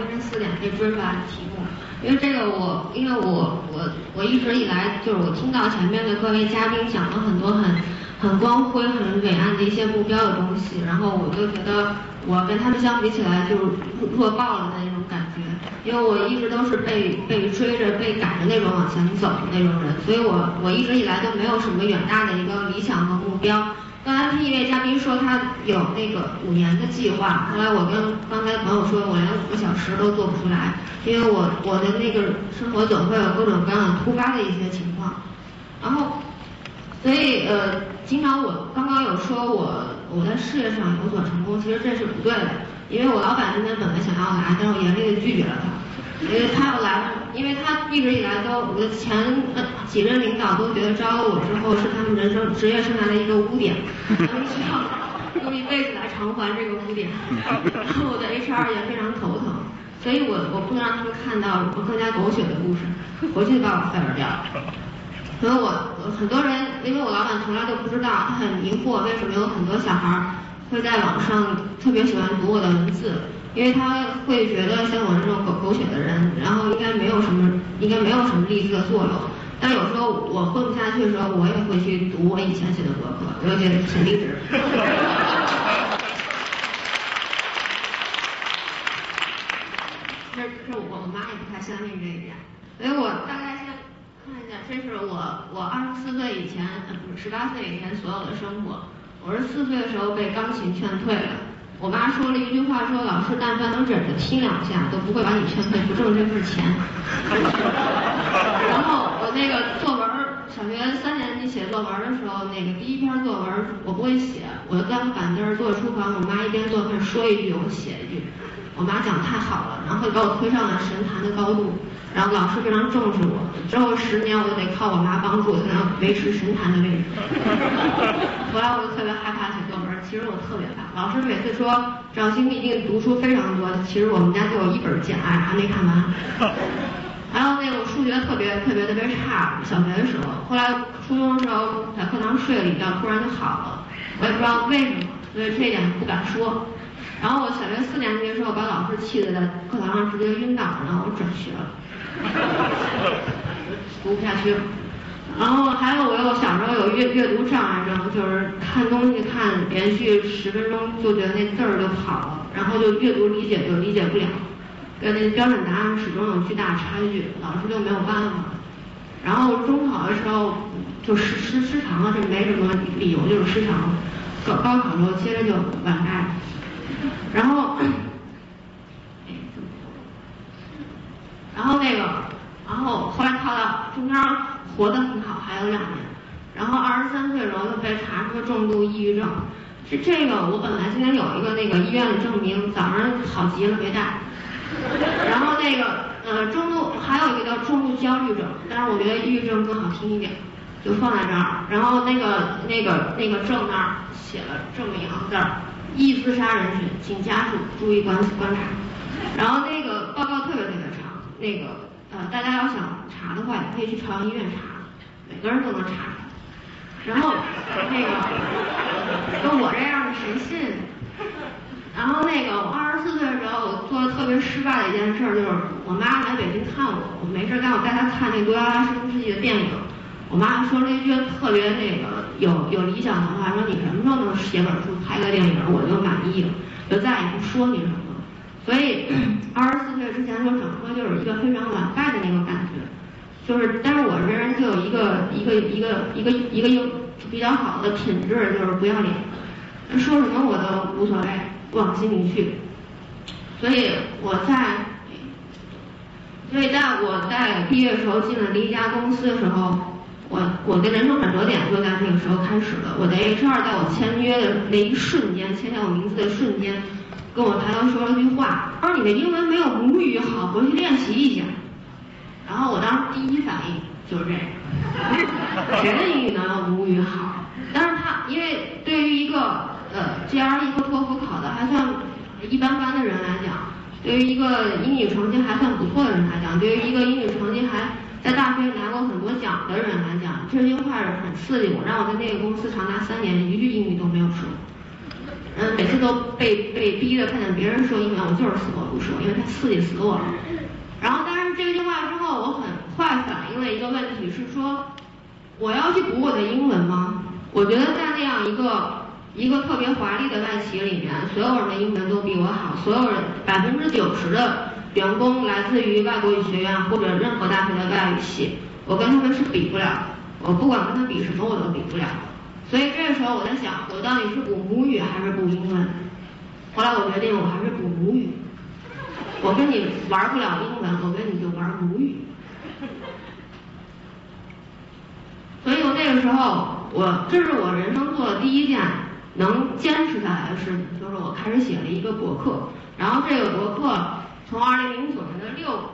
凌晨四点被追出来的题目，因为这个我因为我我我一直以来就是我听到前面的各位嘉宾讲了很多很很光辉很伟岸的一些目标的东西，然后我就觉得我跟他们相比起来就是弱爆了的那种感觉，因为我一直都是被被追着被赶着那种往前走的那种人，所以我我一直以来都没有什么远大的一个理想和目标。刚才听一位嘉宾说他有那个五年的计划，后来我跟刚才朋友说，我连五个小时都做不出来，因为我我的那个生活总会有各种各样的突发的一些情况，然后，所以呃，经常我刚刚有说我我在事业上有所成功，其实这是不对的，因为我老板今天本来想要来，但是我严厉的拒绝了他。因为他要来，因为他一直以来都，我的前几任领导都觉得招了我之后是他们人生职业生涯的一个污点，他们需要用一辈子来偿还这个污点。然后我的 HR 也非常头疼，所以我我不能让他们看到我更加狗血的故事，回去就把我 fire 掉。所以我很多人，因为我老板从来都不知道，他很疑惑为什么有很多小孩会在网上特别喜欢读我的文字。因为他会觉得像我这种狗狗血的人，然后应该没有什么，应该没有什么励志的作用。但有时候我混不下去的时候，我也会去读我以前写的博客，我就觉得挺励志。这这我我妈也不太相信这一点，所以我大概先看一下，这是我我二十四岁以前，不是十八岁以前所有的生活。我是四岁的时候被钢琴劝退了。我妈说了一句话，说老师但凡能忍着听两下，都不会把你劝退，不挣这份钱。然后我那个作文，小学三年级写作文的时候，那个第一篇作文我不会写，我就端个板凳坐厨房，我妈一边做饭说一句，我写一句。我妈讲太好了，然后把我推上了神坛的高度，然后老师非常重视我，之后十年我就得靠我妈帮助才能维持神坛的位置。后来我就特别害怕写作文，其实我特别怕。老师每次说赵鑫一定读书非常多，其实我们家就有一本《简爱》还没看完。还有那个数学特别特别特别差，小学的时候，后来初中的时候在课堂睡了一觉，突然就好了，我也不知道为什么，所以这一点不敢说。然后我小学四年级的时候，把老师气得在课堂上直接晕倒，然后我转学了，读不下去了。然后还有我有小时候有阅阅读障碍症，就是看东西看连续十分钟就觉得那字儿就跑了，然后就阅读理解就理解不了，跟那标准答案始终有巨大差距，老师就没有办法。然后中考的时候就失失失常了，这没什么理由，就是失常。高高考的时候接着就完蛋。然后，然后那个，然后后来考到中间活得很好，还有两年。然后二十三岁的时候就被查出重度抑郁症。这这个我本来今天有一个那个医院的证明，早上好极了没带。然后那个呃重度还有一个叫重度焦虑症，但是我觉得抑郁症更好听一点，就放在这儿。然后那个那个那个证那儿写了这么一行字儿。易自杀人群，请家属注意观观察。然后那个报告特别特别长，那个呃，大家要想查的话，也可以去朝阳医院查，每个人都能查出来。然后那个，跟我这样的谁信？然后那个，我二十四岁的时候，我做的特别失败的一件事就是，我妈来北京看我，我没事干，我带她看那《罗拉拉中世纪》的电影。我妈说了一句特别那个有有理想的话，说你什么时候能写本书、拍个电影，我就满意了，就再也不说你什么。所以 二十四岁之前说整个就是一个非常完败的那个感觉，就是，但是我这人就有一个一个一个一个一个优比较好的品质，就是不要脸，说什么我都无所谓，不往心里去。所以我在，所以在我在毕业的时候进了第一家公司的时候。我我的人生转折点就在那个时候开始了。我的 HR 在我签约的那一瞬间，签下我名字的瞬间，跟我抬头说了句话，他说你的英文没有母语好，回去练习一下。然后我当时第一反应就是这个，谁的英语能有母语好？但是他因为对于一个呃 GRE 和托福考的还算一般般的人来讲，对于一个英语成绩还算不错的人来讲，对于一个英语成绩还。在大学拿过很多奖的人来讲，这句话是很刺激我，让我在那个公司长达三年一句英语都没有说。嗯，每次都被被逼着看见别人说英文，我就是死活不说，因为他刺激死我了。然后，但是这句话之后，我很快反应了一个问题，是说我要去补我的英文吗？我觉得在那样一个一个特别华丽的外企里面，所有人的英文都比我好，所有人百分之九十的员工来自于外国语学院或者任何大学的外语系，我跟他们是比不了。我不管跟他比什么，我都比不了。所以这个时候我在想，我到底是补母语还是补英文？后来我决定我还是补母语。我跟你玩不了英文，我跟你就玩母语。所以我那个时候，我这是我人生做的第一件能坚持下来的事情，就是我开始写了一个博客。然后这个博客从二零零九年的六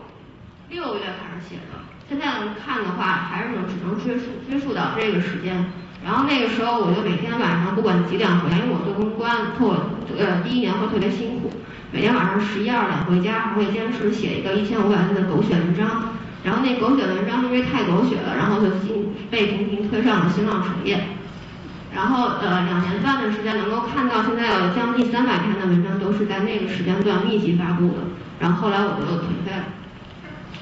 六月开始写的，现在看的话还是能只能追溯追溯到这个时间。然后那个时候我就每天晚上不管几点回来，因为我做公关，特呃第一年会特别辛苦，每天晚上十一二点回家，还会坚持写一个一千五百字的狗血文章。然后那狗血文章因为太狗血了，然后就新被频频推上了新浪首页。然后呃两年半的时间能够看到现在有将近三百篇的文章都是在那个时间段密集发布的。然后后来我就颓废了。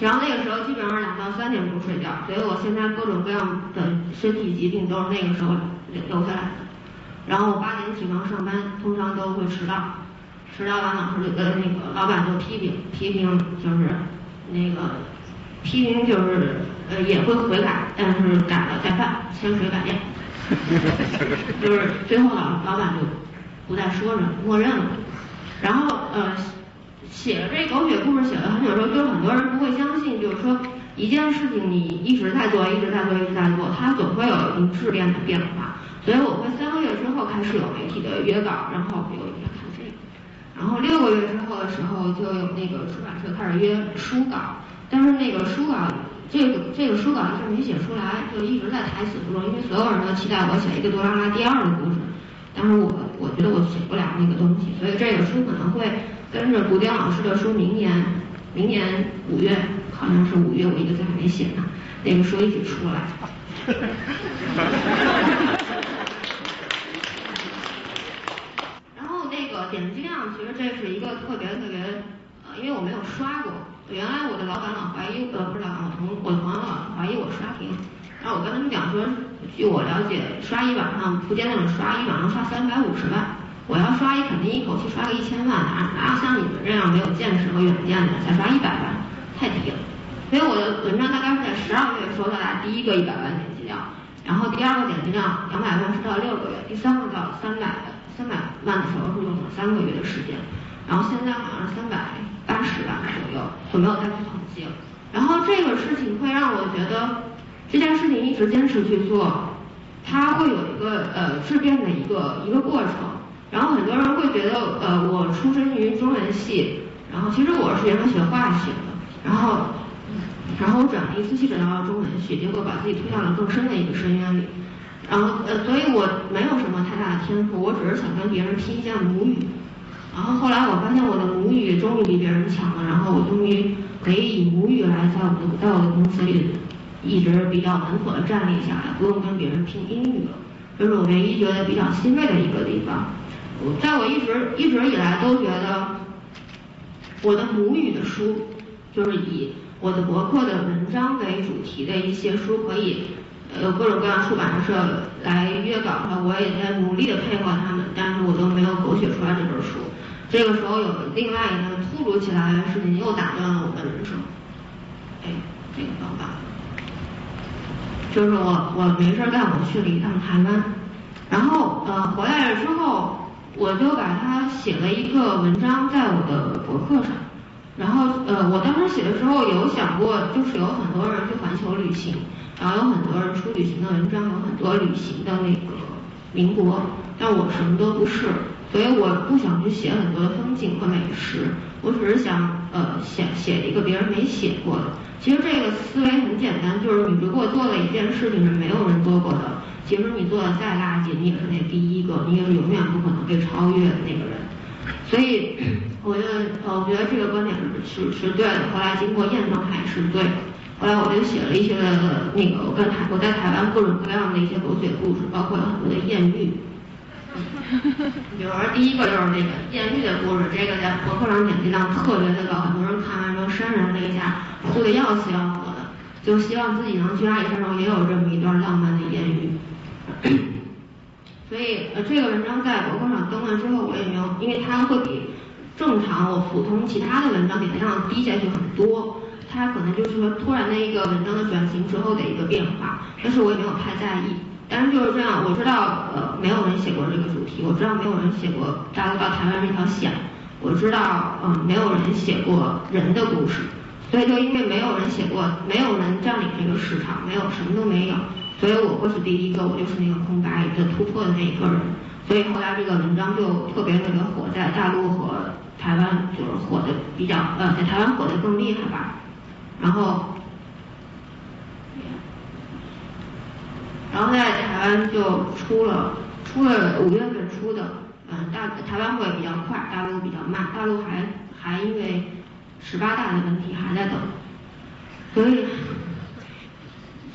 然后那个时候基本上两到三点钟睡觉，所以我现在各种各样的身体疾病都是那个时候留下来的。然后我八点起床上班，通常都会迟到，迟到完老师就跟那个老板就批评，批评就是那个批评就是呃也会悔改，但是改了再犯，千锤百炼，就是最后老老板就不再说什么，默认了。然后呃。写了这狗血故事写了很久之后，就是很多人不会相信，就是说一件事情你一直在做，一直在做，一直在做，它总会有一定质变的变化。所以我会三个月之后开始有媒体的约稿，然后比如你看这个，然后六个月之后的时候就有那个出版社开始约书稿，但是那个书稿这个这个书稿就没写出来，就一直在台词中，因为所有人都期待我写一个多拉拉第二的故事，但是我我觉得我写不了那个东西，所以这个书可能会。跟着古典老师的书，明年明年五月好像是五月，我一个字还没写呢。那个书一起出来。然后那个点击量，其实这是一个特别特别呃，因为我没有刷过。原来我的老板老怀疑，呃，不是老板，我同我朋友老怀疑我刷屏。然后我跟他们讲说，据我了解，刷一晚上，福建那种刷一晚上刷三百五十万。我要刷一，肯定一口气刷个一千万，哪哪有像你们这样没有见识和远见的，才刷一百万，太低了。所以我的文章大概是在十二月收到达第一个一百万点击量，然后第二个点击量两百万是到六个月，第三个到三百三百万的时候是用了三个月的时间，然后现在好像是三百八十万左右，就没有再去统计了。然后这个事情会让我觉得这件事情一直坚持去做，它会有一个呃质变的一个一个过程。然后很多人会觉得，呃，我出身于中文系，然后其实我是原来学化学的，然后，然后我转了一次系转到了中文系，结果把自己推向了更深的一个深渊里，然后呃，所以我没有什么太大的天赋，我只是想跟别人拼一下母语，然后后来我发现我的母语终于比别人强了，然后我终于可以以母语来在我的在我的公司里一直比较稳妥的站立下来，不用跟别人拼英语了，这是我唯一觉得比较欣慰的一个地方。在我一直一直以来都觉得，我的母语的书，就是以我的博客的文章为主题的一些书，可以有各种各样出版社来约稿的，我也在努力的配合他们，但是我都没有狗血出来这本书。这个时候有另外一个突如其来的事情又打断了我的人生。哎，这个方法，就是我我没事干，我去了一趟台湾，然后呃回来了之后。我就把它写了一个文章在我的博客上，然后呃，我当时写的时候有想过，就是有很多人去环球旅行，然后有很多人出旅行的文章，有很多旅行的那个民国，但我什么都不是，所以我不想去写很多的风景和美食，我只是想呃写写一个别人没写过的。其实这个思维很简单，就是你如果做了一件事情是没有人做过的。其实你做的再垃圾，你也是永远不可能被超越的那个人。所以，我觉得，我觉得这个观点是是对的。后来经过验证，还是对的。后来我就写了一些那个我跟台我在台湾各种各样的一些狗血故事，包括很多的艳遇。比如说第一个就是那个艳遇的故事，这个在博客上点击量特别的高，很多人看完之后潸然泪下，哭的要死要活的，就希望自己能去阿里山上也有这么一段浪漫的艳遇。所以呃这个文章在博客上登了之后，我也没有，因为它会比正常我普通其他的文章点击量低下去很多，它可能就是说突然的一个文章的转型之后的一个变化，但是我也没有太在意。但是就是这样，我知道呃没有人写过这个主题，我知道没有人写过大陆到台湾这条线，我知道嗯没有人写过人的故事，所以就因为没有人写过，没有人占领这个市场，没有什么都没有，所以我会是第一个，我就是那个空白的突破的那一个人，所以后来这个文章就特别特别火，在大陆和台湾就是火的比较呃在台湾火的更厉害吧，然后。然后在台湾就出了，出了五月份出的，嗯，大台湾会比较快，大陆比较慢，大陆还还因为十八大的问题还在等，所以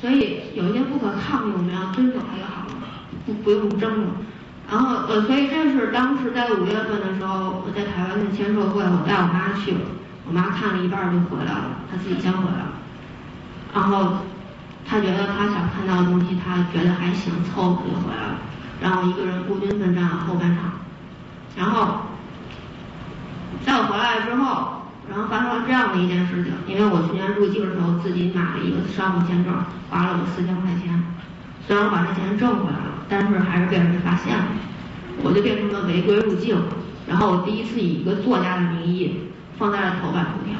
所以有一些不可抗力，我们要遵守它就好了，不不用争了。然后呃，所以这是当时在五月份的时候，我在台湾的签售会，我带我妈去了，我妈看了一半就回来了，她自己先回来了，然后。他觉得他想看到的东西，他觉得还行，凑合就回来了。然后一个人孤军奋战了后半场。然后在我回来之后，然后发生了这样的一件事情。因为我去年入境的时候自己买了一个商务签证，花了我四千块钱。虽然我把这钱挣回来了，但是还是被人发现了。我就变成了违规入境。然后我第一次以一个作家的名义放在了头版头条。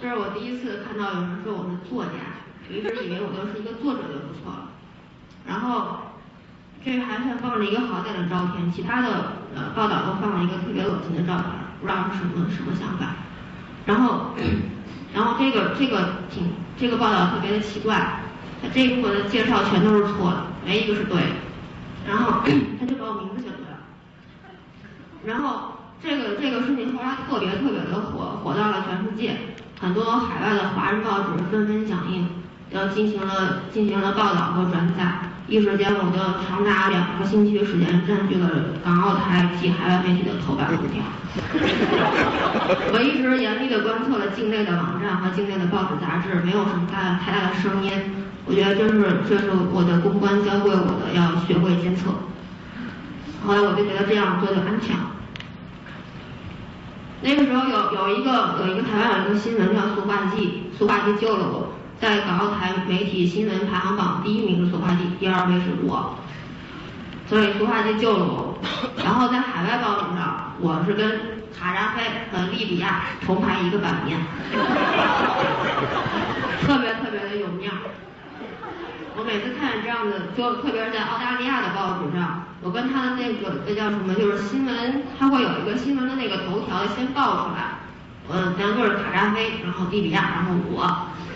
这是我第一次看到有人说我是作家，我一直以为我就是一个作者就不错了。然后这还算放了一个好点的照片，其他的呃报道都放了一个特别恶心的照片，不知道是什么什么想法。然后 然后这个这个挺这个报道特别的奇怪，它这一部分的介绍全都是错的，没一个是对的。然后 他就把我名字写对了。然后这个这个事情后来特别特别的火，火到了全世界。很多海外的华人报纸纷纷响应，要进行了进行了报道和转载，一时间我就长达两个星期的时间占据了港澳台及海外媒体的头版头条。我一直严密地观测了境内的网站和境内的报纸杂志，没有什么大太大的声音。我觉得这是这是我的公关教会我的，要学会监测。后来我就觉得这样做就安全了。那个时候有有一个有一个台湾有一个新闻叫塑化剂，塑化剂救了我，在港澳台媒体新闻排行榜第一名是塑化剂，第二位是我，所以塑化剂救了我。然后在海外报纸上，我是跟卡扎菲和利比亚同排一个版面，特别特别的有面儿。我每次看见这样的，就特别是在澳大利亚的报纸上，我跟他的那个那叫什么，就是新闻，他会有一个新闻的那个头条先报出来，嗯，咱就是卡扎菲，然后利比亚，然后我，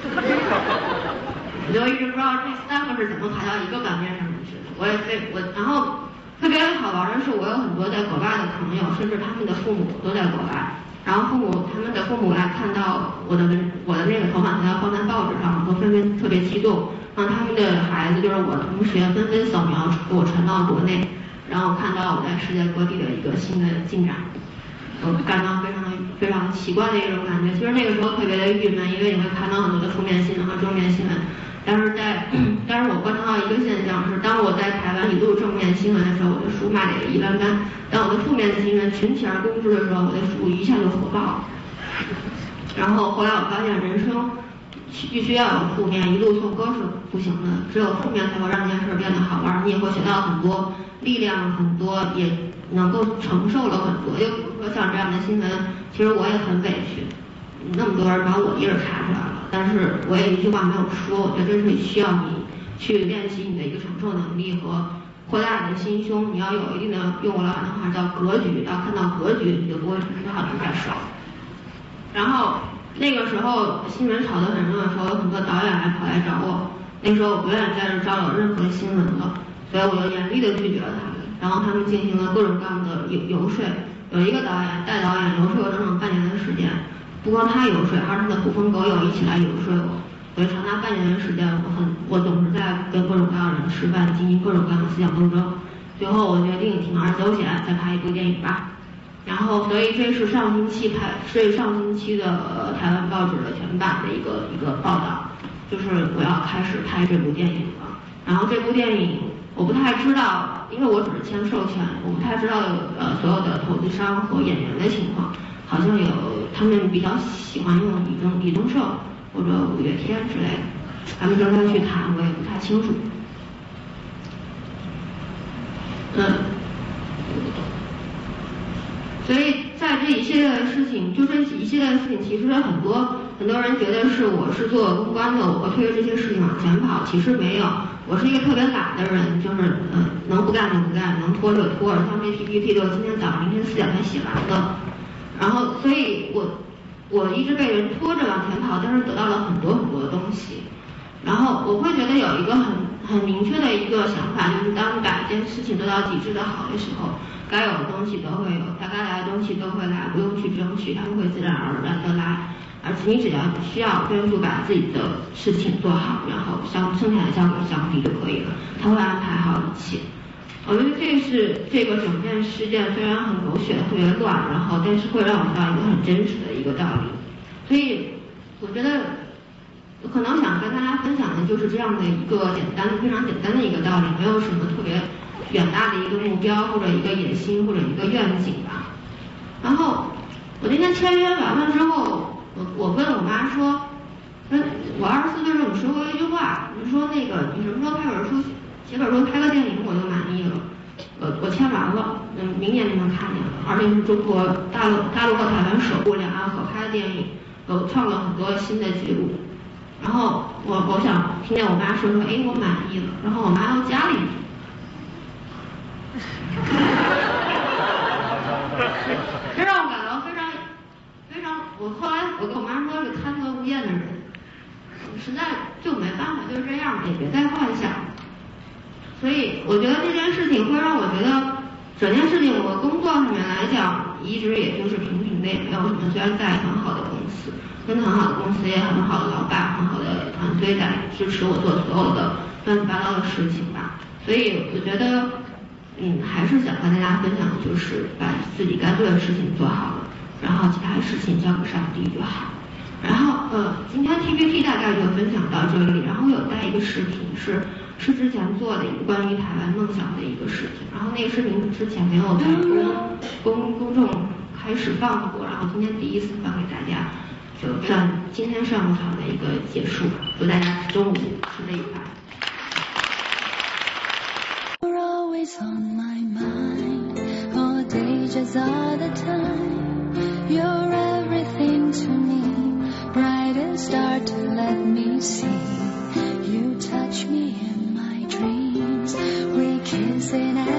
我就一直不知道这三个是怎么排到一个版面上面去的。我也非我，然后特别好玩的是，我有很多在国外的朋友，甚至他们的父母都在国外，然后父母他们的父母来看到我的文我的那个头版头条放在报纸上，都纷纷特别激动。让他们的孩子，就是我同学，纷纷扫描给我传到国内，然后看到我在世界各地的一个新的进展，我感到非常的非常奇怪的一种感觉。其实那个时候特别的郁闷，因为你会看到很多的负面新闻和正面新闻，但是在 但是我观察到一个现象是，当我在台湾一路正面新闻的时候，我的书卖的也一般般；当我的负面新闻群起而攻之的时候，我的书一下就火爆了。然后后来我发现人生。必须要有负面，一路错歌是不行的。只有负面才会让这件事变得好玩，你也会学到很多力量，很多也能够承受了很多。就比如说像这样的新闻，其实我也很委屈，那么多人把我一人查出来了，但是我也一句话没有说。我觉得这是需要你去练习你的一个承受能力和扩大你的心胸。你要有一定的，用我老板的话叫格局，要看到格局，你就不会承受太少。然后。那个时候新闻炒得很热的时候，有很多导演还跑来找我。那时候我不愿意在这招有任何新闻了，所以我就严厉的拒绝了他。然后他们进行了各种各样的游游说，有一个导演带导演游说了整整半年的时间，不光他游说，还是他的狐朋狗友一起来游说我。所以长达半年的时间，我很我总是在跟各种各样的人吃饭，进行各种各样的思想斗争。最后我决定铤而走险，再拍一部电影吧。然后，所以这是上星期拍，是上星期的台湾报纸的全版的一个一个报道，就是我要开始拍这部电影了。然后这部电影我不太知道，因为我只是签授权，我不太知道呃所有的投资商和演员的情况，好像有他们比较喜欢用李宗李宗盛或者五月天之类的，他们正在去谈，我也不太清楚。嗯。所以在这一系列的事情，就这一系列的事情，其实很多很多人觉得是我是做公关的，我推着这些事情往前跑，其实没有，我是一个特别懒的人，就是嗯，能不干就不干，能拖就拖，像这 PPT 都今天早上凌晨四点才写完的，然后所以我我一直被人拖着往前跑，但是得到了很多很多东西，然后我会觉得有一个很很明确的一个想法，就是当你把一件事情做到极致的好的时候。该有的东西都会有，它该来的东西都会来，不用去争取，他们会自然而然的来。而且你只要需要专注把自己的事情做好，然后相剩下的交给上帝就可以了，他会安排好一切。我觉得这是这个整件事件虽然很狗血、特别乱，然后但是会让我知道一个很真实的一个道理。所以我觉得可能想跟大家分享的就是这样的一个简单、非常简单的一个道理，没有什么特别。远大的一个目标或者一个野心或者一个愿景吧。然后我那天签约完了之后，我我问我妈说，嗯，我二十四岁时候你说过一句话，你说那个你什么时候拍本书，写本书拍个电影我就满意了。我我签完了，嗯，明年就能看见了。而且是中国大陆大陆和台湾首部两岸合拍的电影，呃创了很多新的记录。然后我我想听见我妈说说，哎，我满意了。然后我妈又加了一句。这让我感到非常非常，我后来我跟我妈说是贪得无厌的人，实在就没办法，就是这样，也别再幻想。所以我觉得这件事情会让我觉得，整件事情我工作上面来讲，一直也就是平平的，也没有什么。虽然在很好的公司，跟很好的公司，也很好的老板，很好的团队在支持我做所有的乱七八糟的事情吧。所以我觉得。嗯，还是想和大家分享的就是把自己该做的事情做好了，然后其他事情交给上帝就好。然后呃，今天 T P T 大概就分享到这里，然后有带一个视频是是之前做的一个关于台湾梦想的一个视频，然后那个视频之前没有在公公公众开始放过，然后今天第一次放给大家，就算今天上午场的一个结束，祝大家中午吃的愉快。See. You touch me in my dreams. We kiss in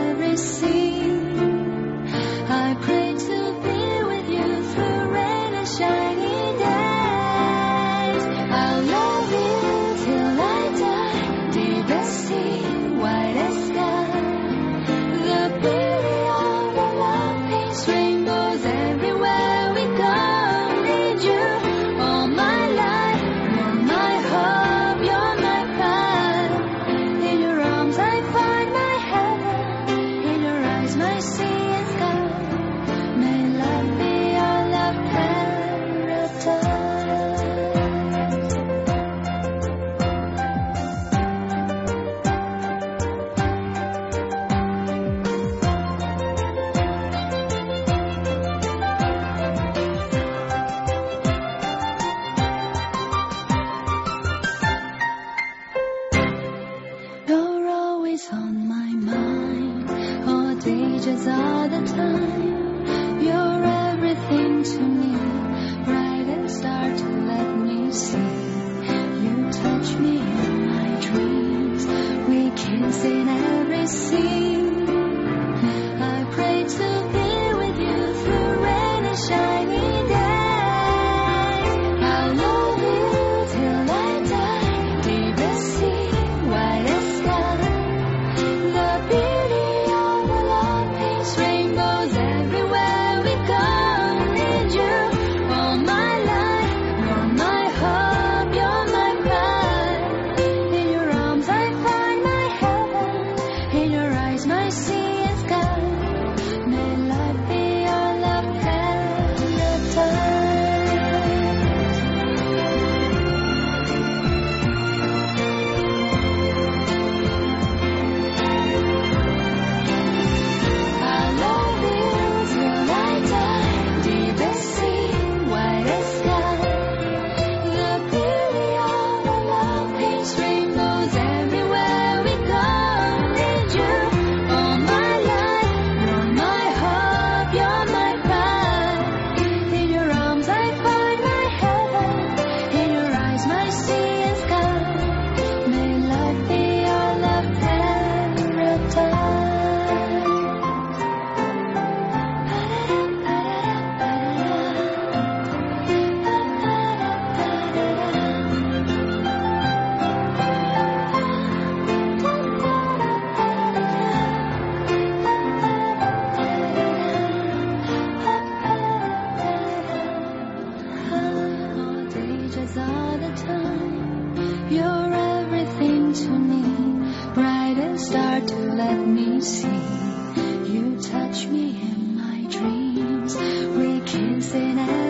see. You touch me in my dreams, we kiss in